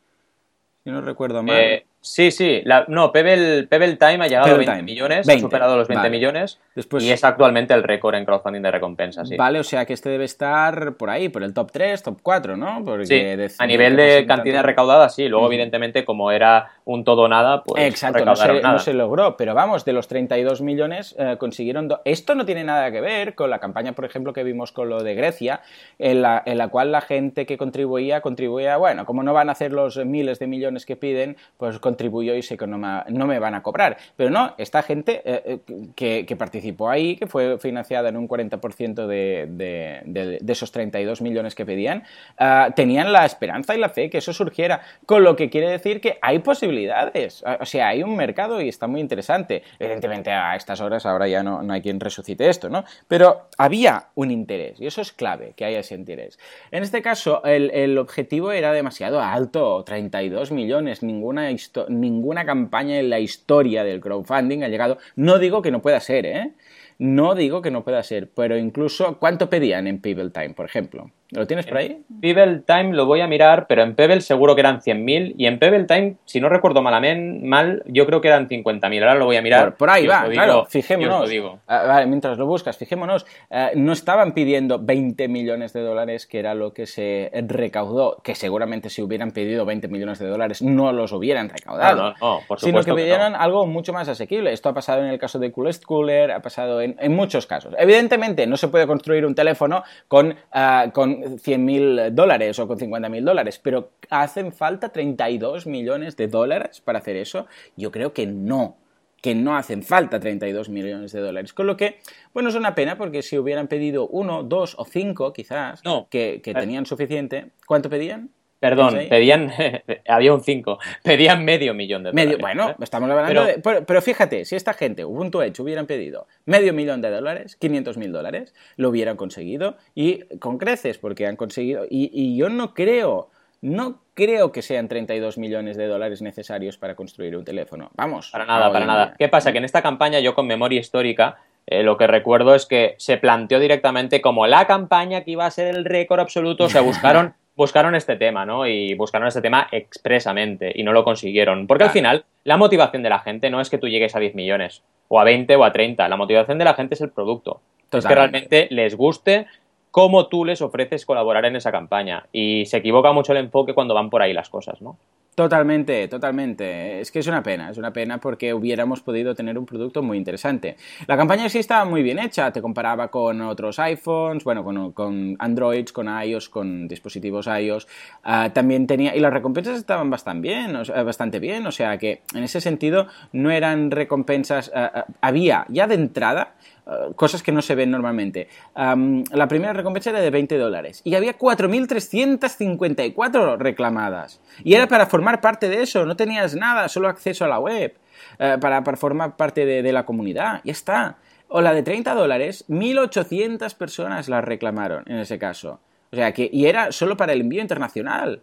Si no recuerdo mal. Eh, Sí, sí. no, Pebble, Pebble, Time ha llegado a 20 millones, ha superado los 20 millones y es actualmente el récord en crowdfunding de recompensas. Vale, o sea que este debe estar por ahí, por el top 3, top 4, ¿no? Porque a nivel de cantidad recaudada, sí. Luego, evidentemente, como era un todo nada, pues Exacto, no se, no se, logró. Pero vamos, de los 32 millones eh, consiguieron... Esto no tiene nada que ver con la campaña, por ejemplo, que vimos con lo de Grecia, en la, en la cual la gente que contribuía, contribuía, bueno, como no van a hacer los miles de millones que piden, pues contribuyó y sé que no me, no me van a cobrar. Pero no, esta gente eh, eh, que, participó ahí, que fue financiada en un 40% de, de, de, esos 32 millones que pedían, ah, tenían la esperanza y la fe que eso surgiera. Con lo que quiere decir que hay posibilidades. O sea, hay un mercado y está muy interesante. Evidentemente, a estas horas ahora ya no, no hay quien resucite esto, ¿no? Pero había un interés y eso es clave, que haya ese interés. En este caso, el, el objetivo era demasiado alto, 32 millones, ninguna, ninguna campaña en la historia del crowdfunding ha llegado. No digo que no pueda ser, ¿eh? No digo que no pueda ser, pero incluso, ¿cuánto pedían en People Time, por ejemplo? ¿Lo tienes por ahí? Pebble Time lo voy a mirar, pero en Pebble seguro que eran 100.000 y en Pebble Time, si no recuerdo malamente, mal, yo creo que eran 50.000. Ahora lo voy a mirar. Por, ahí va, claro, fijémonos. Ah, vale, mientras lo buscas, fijémonos. Eh, no estaban pidiendo 20 millones de dólares, que era lo que se recaudó, que seguramente si hubieran pedido 20 millones de dólares no los hubieran recaudado. No, por sino que pidieran algo mucho más asequible. Esto ha pasado en el caso de Coolest Cooler, ha pasado en, muchos casos. Evidentemente, no se puede construir un teléfono con, uh, con 100.000 dólares o con 50.000 dólares, pero ¿hacen falta 32 millones de dólares para hacer eso? Yo creo que no que no hacen falta 32 millones de dólares. Con lo que, bueno, es una pena porque si hubieran pedido uno, dos o cinco, quizás, que, que, tenían suficiente, ¿cuánto pedían? Perdón, pedían, había un 5, pedían medio millón de dólares. bueno, ¿eh? estamos hablando de... Pero, fíjate, si esta gente, Ubuntu Edge, hubieran pedido medio millón de dólares, 500 mil dólares, lo hubieran conseguido y con creces, porque han conseguido... Y, yo no creo, no creo que sean 32 millones de dólares necesarios para construir un teléfono. Vamos. Para nada, para nada. ¿Qué pasa? Que en esta campaña yo con memoria histórica eh, lo que recuerdo es que se planteó directamente como la campaña que iba a ser el récord absoluto, o sea, buscaron buscaron este tema, ¿no? Y buscaron este tema expresamente y no lo consiguieron. Porque al final, la motivación de la gente no es que tú llegues a 10 millones, o a 20 o a 30. La motivación de la gente es el producto. Es que realmente les guste cómo tú les ofreces colaborar en esa campaña. Y se equivoca mucho el enfoque cuando van por ahí las cosas, ¿no? Totalmente, totalmente. Es que es una pena, es una pena porque hubiéramos podido tener un producto muy interesante. La campaña sí estaba muy bien hecha, te comparaba con otros iPhones, bueno, con, Androids, con iOS, con dispositivos iOS. Ah, también tenía, y las recompensas estaban bastante bien, bastante bien, o sea que en ese sentido no eran recompensas, ah, ah, había ya de entrada eh, cosas que no se ven normalmente. la primera recompensa era de 20 dólares y había 4.354 reclamadas. Y era para formar parte de eso, no tenías nada, solo acceso a la web, eh, para, formar parte de, la comunidad. Ya está. O la de 30 dólares, 1.800 personas la reclamaron en ese caso. O sea, que, y era solo para el envío internacional.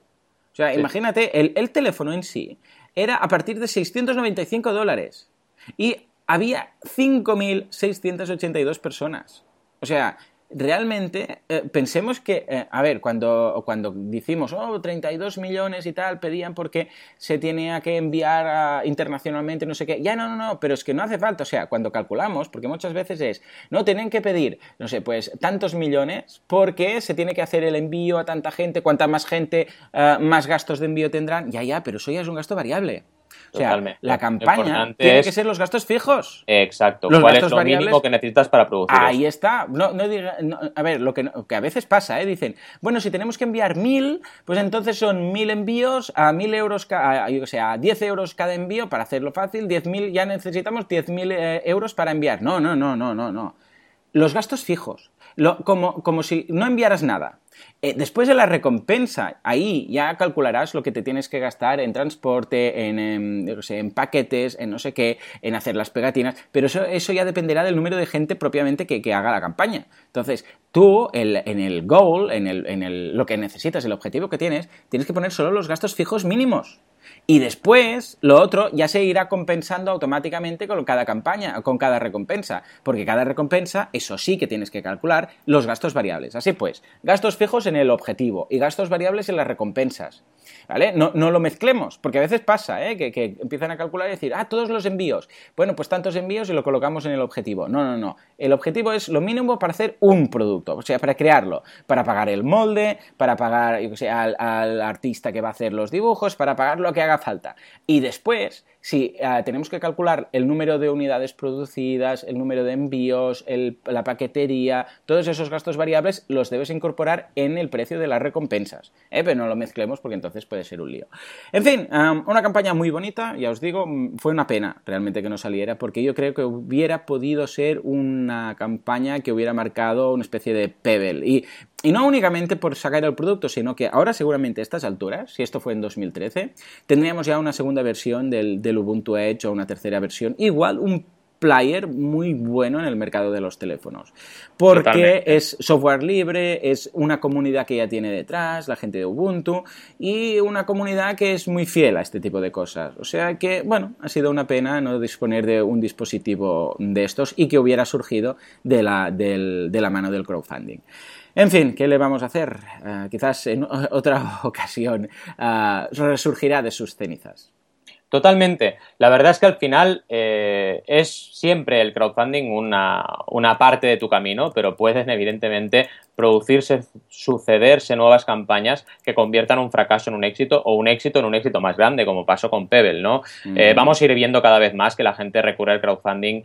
O sea, imagínate, el, el teléfono en sí era a partir de 695 dólares. Y había 5.682 personas. O sea, realmente eh, pensemos que, eh, a ver, cuando, cuando decimos, oh, 32 millones y tal, pedían porque se tenía que enviar internacionalmente, no sé qué, ya no, no, no, pero es que no hace falta, o sea, cuando calculamos, porque muchas veces es, no, tienen que pedir, no sé, pues tantos millones porque se tiene que hacer el envío a tanta gente, cuanta más gente, eh, más gastos de envío tendrán, ya, ya, pero eso ya es un gasto variable. O sea, la campaña tiene que ser los gastos fijos. Exacto. Los ¿Cuál es lo mínimo que necesitas para producir? Ahí está. No, no a ver, lo que, que, a veces pasa, ¿eh? Dicen, bueno, si tenemos que enviar mil, pues entonces son mil envíos a mil euros, a, yo sé, a 10 euros cada envío para hacerlo fácil. mil ya necesitamos 10.000 mil eh, euros para enviar. No, no, no, no, no, no. Los gastos fijos. como, como si no enviaras nada. Eh, después de la recompensa, ahí ya calcularás lo que te tienes que gastar en transporte, en, en, paquetes, en no sé qué, en hacer las pegatinas, pero eso, eso ya dependerá del número de gente propiamente que, haga la campaña. Entonces, tú en el goal, en, el, en el, lo que necesitas, el objetivo que tienes, tienes que poner solo los gastos fijos mínimos. Y después, lo otro ya se irá compensando automáticamente con cada campaña, con cada recompensa, porque cada recompensa, eso sí que tienes que calcular los gastos variables. Así pues, gastos fijos en el objetivo y gastos variables en las recompensas. ¿Vale? No, lo mezclemos, porque a veces pasa, ¿eh? que, empiezan a calcular y decir, ah, todos los envíos. Bueno, pues tantos envíos y lo colocamos en el objetivo. No, no, no. El objetivo es lo mínimo para hacer un producto, o sea, para crearlo, para pagar el molde, para pagar, yo sé, al, al artista que va a hacer los dibujos, para pagar lo que haga falta. Y después si eh, tenemos que calcular el número de unidades producidas, el número de envíos, la paquetería, todos esos gastos variables los debes incorporar en el precio de las recompensas. ¿eh? Pero no lo mezclemos porque entonces puede ser un lío. En fin, una campaña muy bonita, ya os digo, fue una pena realmente que no saliera porque yo creo que hubiera podido ser una campaña que hubiera marcado una especie de Pebble. Y y no únicamente por sacar el producto, sino que ahora seguramente a estas alturas, si esto fue en 2013, tendríamos ya una segunda versión del, Ubuntu Edge o una tercera versión, igual un player muy bueno en el mercado de los teléfonos. Porque es software libre, es una comunidad que ya tiene detrás, la gente de Ubuntu, y una comunidad que es muy fiel a este tipo de cosas. O sea que, bueno, ha sido una pena no disponer de un dispositivo de estos y que hubiera surgido de la, de la mano del crowdfunding. En fin, ¿qué le vamos a hacer? Eh, quizás en otra ocasión eh, resurgirá de sus cenizas. Totalmente. La verdad es que al final eh, es siempre el crowdfunding una, una, parte de tu camino, pero pueden evidentemente producirse, sucederse nuevas campañas que conviertan un fracaso en un éxito o un éxito en un éxito más grande, como pasó con Pebble, ¿no? vamos a ir viendo cada vez más que la gente recurre al crowdfunding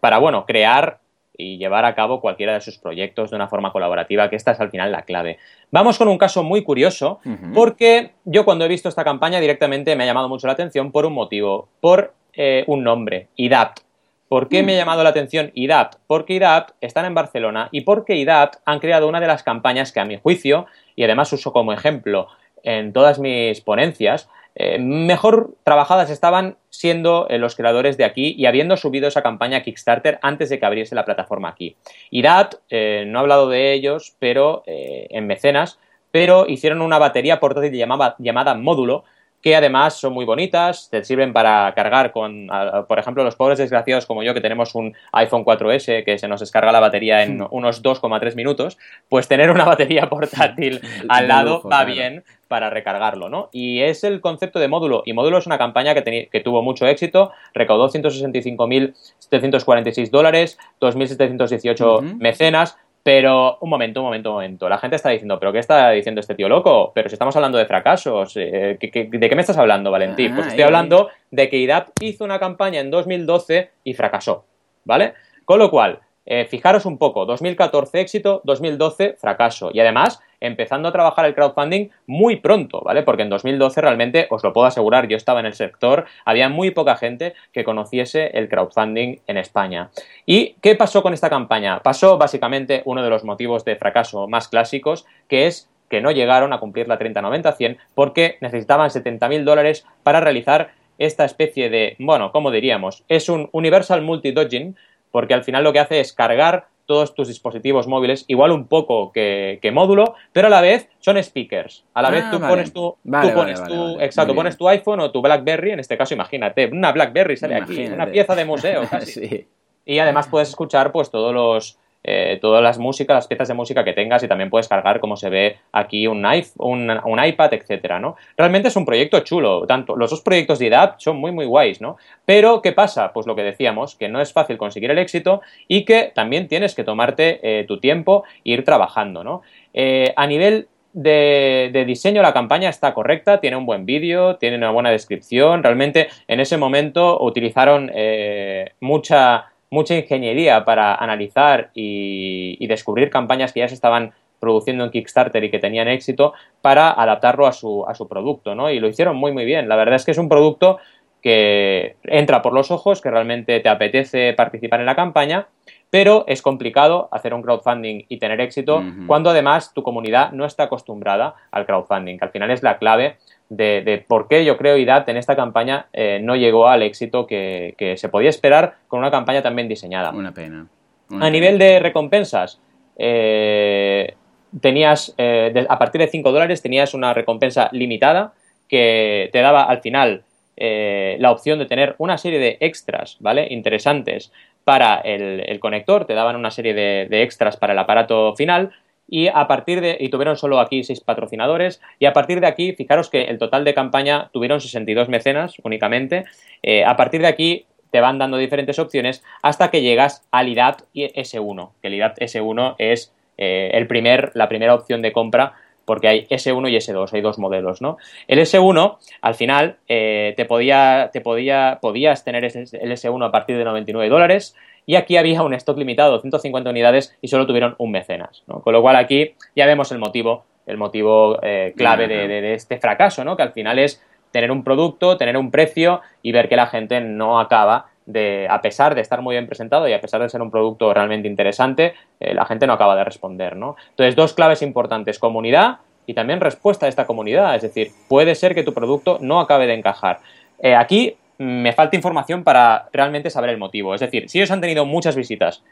para, bueno, crear y llevar a cabo cualquiera de sus proyectos de una forma colaborativa, que esta es al final la clave. Vamos con un caso muy curioso, porque yo cuando he visto esta campaña directamente me ha llamado mucho la atención por un motivo, por eh, un nombre, IDAPT. ¿Por qué me ha mm. llamado la atención IDAPT? Porque IDAPT están en Barcelona y porque IDAPT han creado una de las campañas que a mi juicio, y además uso como ejemplo en todas mis ponencias, eh, mejor trabajadas estaban siendo eh, los creadores de aquí y habiendo subido esa campaña Kickstarter antes de que abriese la plataforma aquí. IRAT, eh, no he hablado de ellos, pero en mecenas, pero hicieron una batería portátil llamada, llamada Módulo, que además son muy bonitas, te sirven para cargar con, por ejemplo, los pobres desgraciados como yo que tenemos un iPhone 4S que se nos descarga la batería en unos 2,3 minutos, pues tener una batería portátil al lado va bien para recargarlo, ¿no? Y es el concepto de módulo, y módulo es una campaña que, que tuvo mucho éxito, recaudó 165.746 dólares, 2.718 mecenas, pero un momento, un momento, un momento. La gente está diciendo, ¿pero qué está diciendo este tío loco? Pero si estamos hablando de fracasos, eh, ¿de qué me estás hablando, Valentín? pues estoy hablando de que IDAP hizo una campaña en 2012 y fracasó, ¿vale? Con lo cual, eh, fijaros un poco, 2014 éxito, 2012 fracaso. Y además, empezando a trabajar el crowdfunding muy pronto, ¿vale? Porque en 2012 realmente, os lo puedo asegurar, yo estaba en el sector, había muy poca gente que conociese el crowdfunding en España. ¿Y qué pasó con esta campaña? Pasó básicamente uno de los motivos de fracaso más clásicos, que es que no llegaron a cumplir la 30-90-100 porque necesitaban 70.000 dólares para realizar esta especie de, bueno, ¿cómo diríamos? Es un Universal Multi-Dodging, porque al final lo que hace es cargar todos tus dispositivos móviles, igual un poco que, módulo, pero a la vez son speakers. A la vez tú pones tu, pones tu, exacto, pones tu iPhone o tu BlackBerry, en este caso imagínate, una BlackBerry sale aquí, una pieza de museo casi. Y además puedes escuchar pues todos los eh, todas las músicas, las piezas de música que tengas y también puedes cargar, como se ve aquí, un, un, un iPad, etcétera, ¿no? Realmente es un proyecto chulo, tanto los dos proyectos de IDAP son muy, muy guays, ¿no? Pero, ¿qué pasa? Pues lo que decíamos, que no es fácil conseguir el éxito y que también tienes que tomarte eh, tu tiempo e ir trabajando, ¿no? Eh, a nivel de, diseño la campaña está correcta, tiene un buen vídeo, tiene una buena descripción. Realmente en ese momento utilizaron mucha mucha ingeniería para analizar y, descubrir campañas que ya se estaban produciendo en Kickstarter y que tenían éxito para adaptarlo a su, a su producto, ¿no? Y lo hicieron muy, muy bien. La verdad es que es un producto que entra por los ojos, que realmente te apetece participar en la campaña, pero es complicado hacer un crowdfunding y tener éxito cuando además tu comunidad no está acostumbrada al crowdfunding, que al final es la clave de, por qué yo creo IDAT en esta campaña eh, no llegó al éxito que, se podía esperar con una campaña tan bien diseñada. Una pena. a nivel de recompensas, eh, tenías, eh, a partir de 5 dólares tenías una recompensa limitada que te daba al final la opción de tener una serie de extras, ¿vale? Interesantes para el, conector, te daban una serie de extras para el aparato final y a partir de, y tuvieron solo aquí seis patrocinadores, y a partir de aquí, fijaros que el total de campaña tuvieron 62 mecenas únicamente, eh, a partir de aquí te van dando diferentes opciones hasta que llegas al IDAT S1, que el IDAT S1 es eh, el primer, la primera opción de compra porque hay S1 y S2, hay dos modelos, ¿no? El S1, al final, eh, te podía, te podía, podías tener el S1 a partir de 99 dólares, y aquí había un stock limitado, 150 unidades, y solo tuvieron un mecenas. ¿no? Con lo cual aquí ya vemos el motivo, el motivo eh, clave de, este fracaso, ¿no? que al final es tener un producto, tener un precio y ver que la gente no acaba de, a pesar de estar muy bien presentado y a pesar de ser un producto realmente interesante, eh, la gente no acaba de responder. ¿no? Entonces, dos claves importantes, comunidad y también respuesta a esta comunidad. Es decir, puede ser que tu producto no acabe de encajar. Eh, aquí me falta información para realmente saber el motivo. Es decir, si ellos han tenido muchas visitas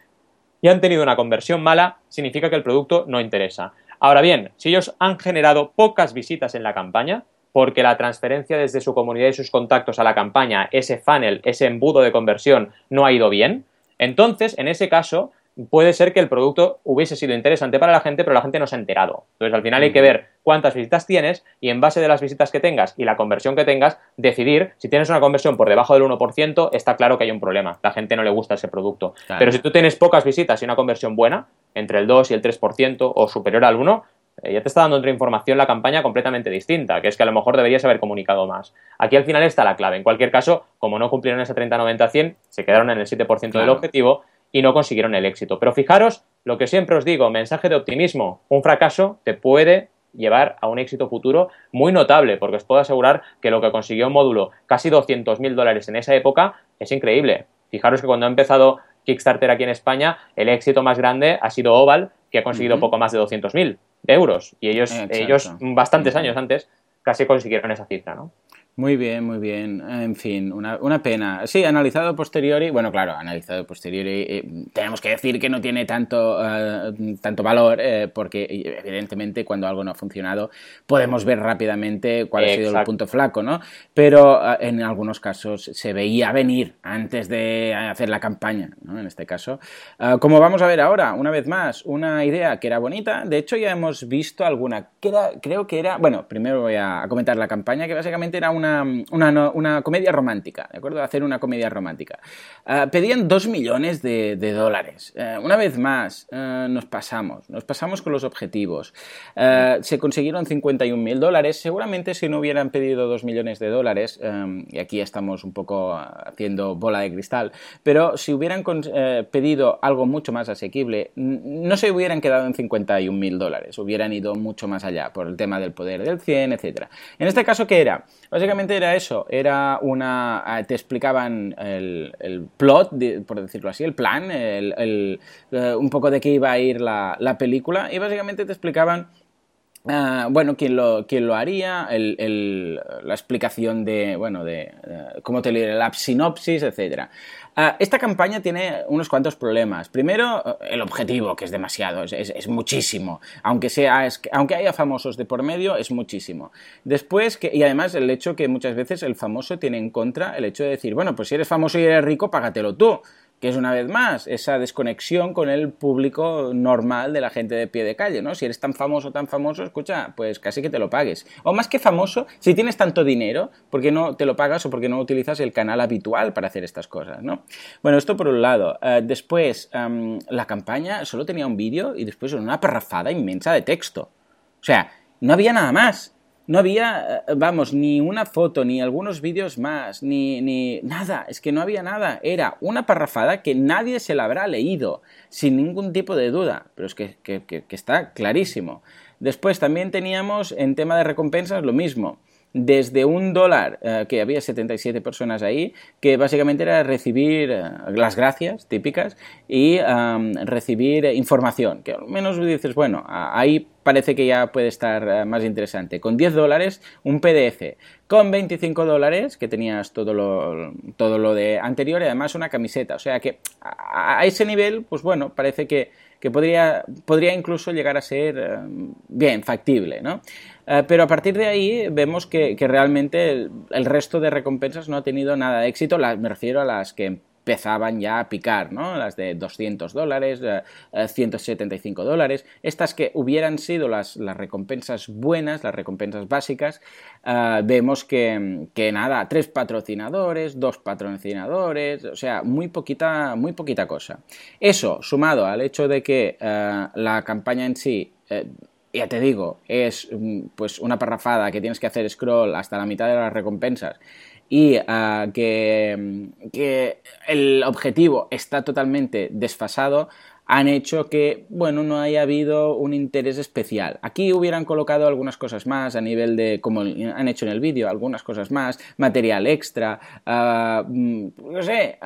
y han tenido una conversión mala, significa que el producto no interesa. Ahora bien, si ellos han generado pocas visitas en la campaña, porque la transferencia desde su comunidad y sus contactos a la campaña, ese funnel, ese embudo de conversión, no ha ido bien, entonces, en ese caso, puede ser que el producto hubiese sido interesante para la gente, pero la gente no se ha enterado. Entonces, al final hay que ver cuántas visitas tienes y en base de las visitas que tengas y la conversión que tengas, decidir si tienes una conversión por debajo del 1%, está claro que hay un problema. La gente no le gusta ese producto. Pero si tú tienes pocas visitas y una conversión buena, entre el 2 y el 3% o superior al 1, eh, ya te está dando otra información la campaña completamente distinta, que es que a lo mejor deberías haber comunicado más. Aquí al final está la clave. En cualquier caso, como no cumplieron ese 30-90-100, se quedaron en el 7% del objetivo y no consiguieron el éxito. Pero fijaros lo que siempre os digo, mensaje de optimismo. Un fracaso te puede llevar a un éxito futuro muy notable, porque os puedo asegurar que lo que consiguió un módulo, casi 200.000 dólares en esa época, es increíble. Fijaros que cuando ha empezado Kickstarter aquí en España, el éxito más grande ha sido Oval, que ha conseguido poco más de 200.000 euros. Y ellos, ellos bastantes años antes, casi consiguieron esa cifra, ¿no? Muy bien, muy bien. En fin, una, una pena. Sí, analizado posteriori, bueno, claro, analizado posteriori, eh, tenemos que decir que no tiene tanto, eh, tanto valor, eh, porque evidentemente cuando algo no ha funcionado podemos ver rápidamente cuál ha sido el punto flaco, ¿no? Pero en algunos casos se veía venir antes de hacer la campaña, ¿no? En este caso. como vamos a ver ahora, una vez más, una idea que era bonita, de hecho ya hemos visto alguna, que era, creo que era, bueno, primero voy a comentar la campaña, que básicamente era una una, comedia romántica, ¿de acuerdo? Hacer una comedia romántica. Ah, pedían dos millones de, dólares. Eh, una vez más, eh, nos pasamos, nos pasamos con los objetivos. Eh, se consiguieron 51 mil dólares. Seguramente si no hubieran pedido dos millones de dólares, y aquí estamos un poco haciendo bola de cristal, pero si hubieran pedido algo mucho más asequible, no se hubieran quedado en 51 mil dólares, hubieran ido mucho más allá por el tema del poder del 100, etc. En este caso, ¿qué era? Básicamente era eso, era una... Ah, te explicaban el, plot, por decirlo así, el plan, el, eh, un poco de qué iba a ir la, la película y básicamente te explicaban Ah, bueno, quién lo, quién lo haría, la explicación de, bueno, de uh, cómo te leer la sinopsis, etc. Ah, esta campaña tiene unos cuantos problemas. Primero, eh, el objetivo, que es demasiado, es, muchísimo. Aunque, sea, aunque haya famosos de por medio, es muchísimo. Después, que, y además el hecho que muchas veces el famoso tiene en contra el hecho de decir, bueno, pues si eres famoso y eres rico, págatelo tú que es una vez más esa desconexión con el público normal de la gente de pie de calle, ¿no? Si eres tan famoso, tan famoso, escucha, pues casi que te lo pagues. O más que famoso, si tienes tanto dinero, ¿por qué no te lo pagas o por qué no utilizas el canal habitual para hacer estas cosas, ¿no? Bueno, esto por un lado. Eh, después, la campaña solo tenía un vídeo y después una parrafada inmensa de texto. O sea, no había nada más no había, eh, vamos, ni una foto, ni algunos vídeos más, ni, ni nada, es que no había nada. Era una parrafada que nadie se la habrá leído, sin ningún tipo de duda, pero es que, que está clarísimo. Después también teníamos en tema de recompensas lo mismo desde un dólar, eh, que había 77 personas ahí, que básicamente era recibir eh, las gracias típicas y recibir información, que al menos dices, bueno, ahí parece que ya puede estar eh, más interesante. Con 10 dólares, un PDF. Con 25 dólares, que tenías todo lo, todo lo de anterior y además una camiseta. O sea que a, ese nivel, pues bueno, parece que, que podría, podría incluso llegar a ser bien, factible, ¿no? Eh, pero a partir de ahí vemos que, realmente el, resto de recompensas no ha tenido nada de éxito, me refiero a las que empezaban ya a picar, ¿no? Las de 200 dólares, 175 eh, eh, dólares, estas que hubieran sido las, las recompensas buenas, las recompensas básicas, vemos que, que, nada, tres patrocinadores, dos patrocinadores, o sea, muy poquita, muy poquita cosa. Eso, sumado al hecho de que la campaña en sí ya te digo, es mm, pues una parrafada que tienes que hacer scroll hasta la mitad de las recompensas. Y ah, mm, que, el objetivo está totalmente desfasado, han hecho que, bueno, no haya habido un interés especial. Aquí hubieran colocado algunas cosas más a nivel de, como han hecho en el vídeo, algunas cosas más, material extra, uh, no sé,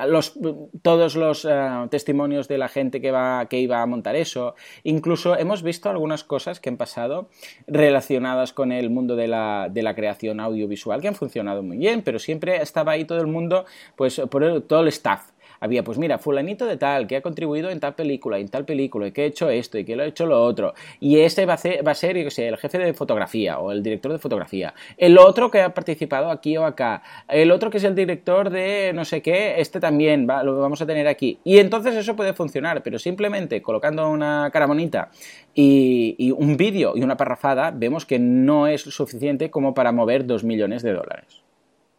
todos los uh, testimonios de la gente que, va, que iba a montar eso. Incluso hemos visto algunas cosas que han pasado relacionadas con el mundo de la, de la creación audiovisual que han funcionado muy bien, pero siempre estaba ahí todo el mundo, pues por todo el staff había, pues mira, fulanito de tal, que ha contribuido en tal película, en tal película, y que ha hecho esto, y que lo ha hecho lo otro, y ese va a ser, va a ser yo sé, el jefe de fotografía, o el director de fotografía, el otro que ha participado aquí o acá, el otro que es el director de no sé qué, este también, va, lo vamos a tener aquí. Y entonces eso puede funcionar, pero simplemente colocando una cara bonita y un vídeo y una parrafada, vemos que no es suficiente como para mover dos millones de dólares.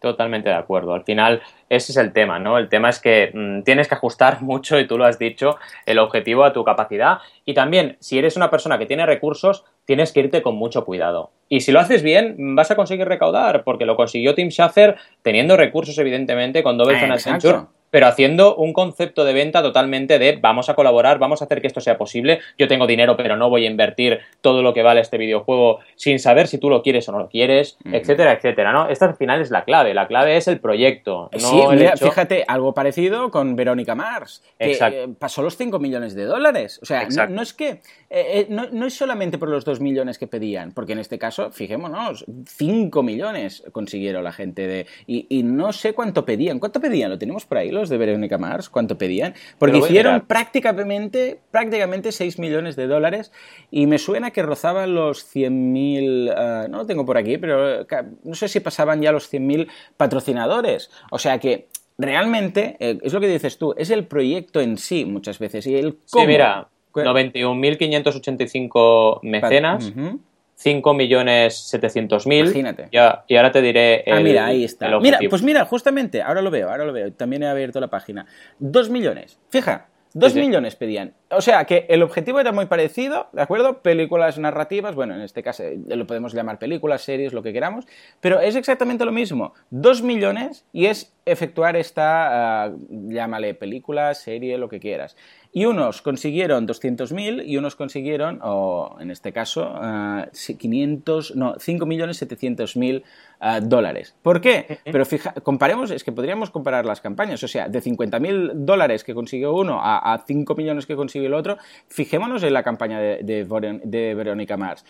Totalmente de acuerdo. Al final, ese es el tema, ¿no? El tema es que mmm, tienes que ajustar mucho, y tú lo has dicho, el objetivo a tu capacidad. Y también, si eres una persona que tiene recursos, tienes que irte con mucho cuidado. Y si lo haces bien, vas a conseguir recaudar, porque lo consiguió Tim Schafer teniendo recursos, evidentemente, con Double Fine Adventure pero haciendo un concepto de venta totalmente de vamos a colaborar, vamos a hacer que esto sea posible, yo tengo dinero pero no voy a invertir todo lo que vale este videojuego sin saber si tú lo quieres o no lo quieres, mm. etcétera, etcétera, ¿no? Esta al final es la clave, la clave es el proyecto. No sí, mira, hecho... fíjate, algo parecido con Verónica Mars, que Exacto. Eh, pasó los 5 millones de dólares, o sea, no, no, es que, eh, eh, no, no, es solamente por los 2 millones que pedían, porque en este caso, fijémonos, 5 millones consiguieron la gente de, y, y no sé cuánto pedían, ¿cuánto pedían? Lo tenemos por ahí, los de Verónica Mars, cuánto pedían, porque hicieron prácticamente, prácticamente 6 millones de dólares y me suena que rozaban los 100.000, uh, no lo tengo por aquí, pero no sé si pasaban ya los 100.000 patrocinadores. O sea que realmente, eh, es lo que dices tú, es el proyecto en sí muchas veces y el cómo. Sí, mira, 91.585 mecenas. Uh -huh. 5.700.000. Imagínate. Ya, y ahora te diré. El, ah, mira, ahí está. Mira, pues mira, justamente, ahora lo veo, ahora lo veo. También he abierto la página. 2 millones. Fija, 2 sí, millones pedían. O sea, que el objetivo era muy parecido, ¿de acuerdo? Películas narrativas, bueno, en este caso eh, lo podemos llamar películas, series, lo que queramos, pero es exactamente lo mismo. 2 millones y es efectuar esta, uh, llámale película, serie, lo que quieras. Y unos consiguieron 200.000 y unos consiguieron, o en este caso, uh, 500, no, 5.700.000 uh, dólares. ¿Por qué? Pero fija, comparemos, es que podríamos comparar las campañas, o sea, de 50.000 dólares que consiguió uno a, a 5 millones que consiguió el otro, fijémonos en la campaña de, de, de Verónica Mars.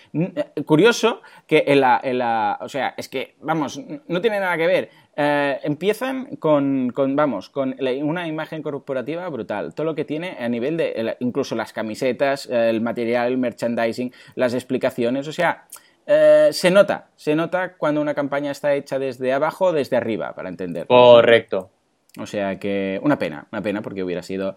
Curioso que en la, en la, o sea, es que, vamos, no tiene nada que ver. Eh, empiezan con, con, vamos, con la, una imagen corporativa brutal. Todo lo que tiene a nivel de, incluso las camisetas, el material, el merchandising, las explicaciones, o sea, eh, se nota, se nota cuando una campaña está hecha desde abajo o desde arriba, para entender. Correcto. O sea que una pena, una pena porque hubiera sido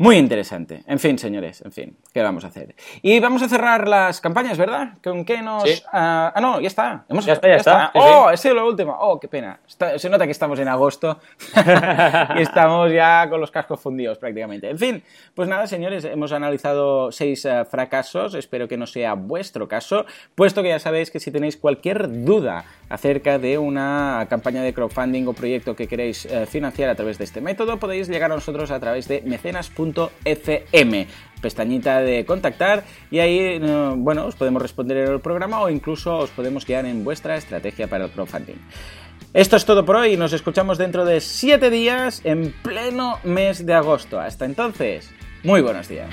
muy interesante. En fin, señores, en fin, ¿qué vamos a hacer? Y vamos a cerrar las campañas, ¿verdad? ¿Con qué nos...? Sí. Uh, ah, no, ya está. Hemos... Ya está, ya, ya está. ¡Oh, sí. ha sido lo último! ¡Oh, qué pena! Está... se nota que estamos en agosto y estamos ya con los cascos fundidos prácticamente. En fin, pues nada, señores, hemos analizado seis uh, fracasos. Espero que no sea vuestro caso, puesto que ya sabéis que si tenéis cualquier duda acerca de una campaña de crowdfunding o proyecto que queréis uh, financiar a través de este método, podéis llegar a nosotros a través de mecenas.com FM pestañita de contactar y ahí, bueno, os podemos responder en el programa o incluso os podemos guiar en vuestra estrategia para el crowdfunding. Esto es todo por hoy, nos escuchamos dentro de 7 días en pleno mes de agosto. Hasta entonces, muy buenos días.